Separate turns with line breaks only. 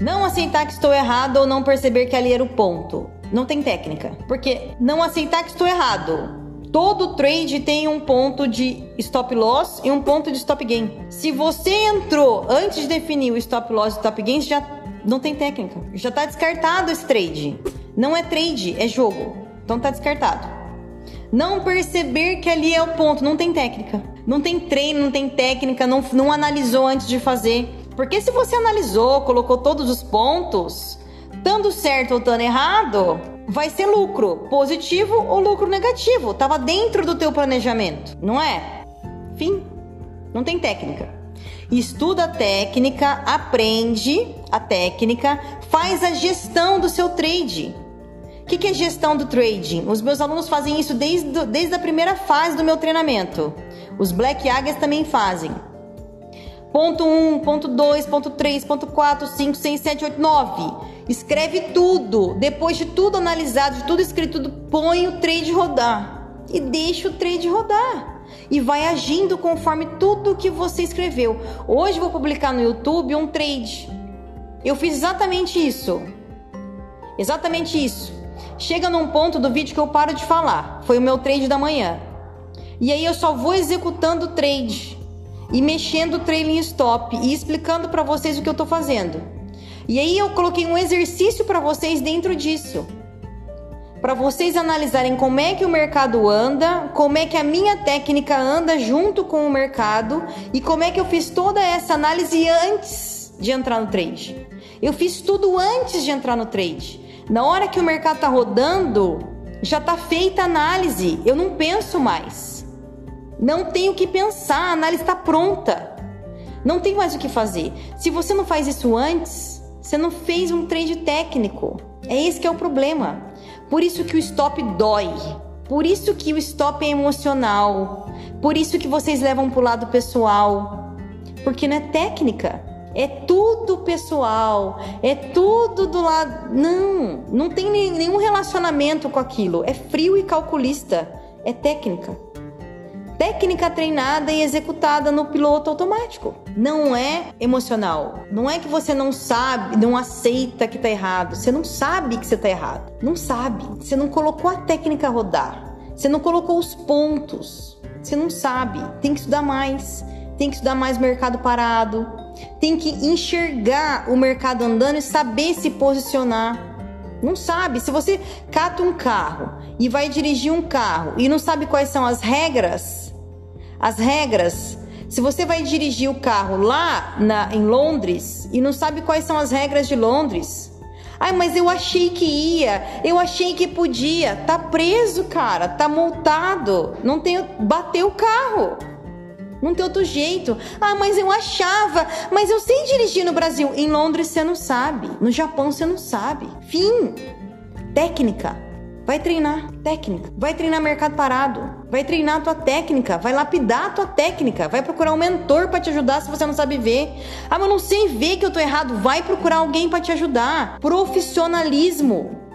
Não aceitar que estou errado ou não perceber que ali era o ponto. Não tem técnica. Porque não aceitar que estou errado. Todo trade tem um ponto de stop loss e um ponto de stop gain. Se você entrou antes de definir o stop loss e stop gain, já não tem técnica. Já está descartado esse trade. Não é trade, é jogo. Então tá descartado. Não perceber que ali é o ponto, não tem técnica. Não tem treino, não tem técnica, não, não analisou antes de fazer. Porque se você analisou, colocou todos os pontos, dando certo ou dando errado, vai ser lucro positivo ou lucro negativo. Tava dentro do teu planejamento, não é? Fim. Não tem técnica. Estuda a técnica, aprende a técnica, faz a gestão do seu trade. O que, que é gestão do trading? Os meus alunos fazem isso desde, desde a primeira fase do meu treinamento. Os Black Águias também fazem. Ponto 1, ponto 2, ponto 3, ponto 4, 5, 6, 7, 8, 9. Escreve tudo. Depois de tudo analisado, de tudo escrito, põe o trade rodar. E deixa o trade rodar. E vai agindo conforme tudo que você escreveu. Hoje vou publicar no YouTube um trade. Eu fiz exatamente isso. Exatamente isso. Chega num ponto do vídeo que eu paro de falar. Foi o meu trade da manhã. E aí eu só vou executando o trade e mexendo o trailing stop e explicando para vocês o que eu tô fazendo. E aí eu coloquei um exercício para vocês dentro disso. Para vocês analisarem como é que o mercado anda, como é que a minha técnica anda junto com o mercado e como é que eu fiz toda essa análise antes de entrar no trade. Eu fiz tudo antes de entrar no trade. Na hora que o mercado está rodando, já está feita a análise. Eu não penso mais. Não tenho o que pensar, a análise está pronta. Não tem mais o que fazer. Se você não faz isso antes, você não fez um trade técnico. É esse que é o problema. Por isso que o stop dói. Por isso que o stop é emocional. Por isso que vocês levam para o lado pessoal. Porque não é técnica. É tudo pessoal, é tudo do lado. Não, não tem nenhum relacionamento com aquilo. É frio e calculista, é técnica. Técnica treinada e executada no piloto automático. Não é emocional. Não é que você não sabe, não aceita que tá errado. Você não sabe que você tá errado. Não sabe. Você não colocou a técnica a rodar. Você não colocou os pontos. Você não sabe. Tem que estudar mais. Tem que estudar mais mercado parado tem que enxergar o mercado andando e saber se posicionar. Não sabe. Se você cata um carro e vai dirigir um carro e não sabe quais são as regras, as regras. Se você vai dirigir o carro lá na, em Londres e não sabe quais são as regras de Londres, Ai, mas eu achei que ia, eu achei que podia. Tá preso, cara, tá multado. Não tem, bateu o carro. Não tem outro jeito. Ah, mas eu achava. Mas eu sei dirigir no Brasil. Em Londres você não sabe. No Japão você não sabe. Fim. Técnica. Vai treinar técnica, vai treinar mercado parado, vai treinar a tua técnica, vai lapidar a tua técnica, vai procurar um mentor para te ajudar se você não sabe ver. Ah, mas eu não sei ver que eu tô errado, vai procurar alguém para te ajudar. Profissionalismo.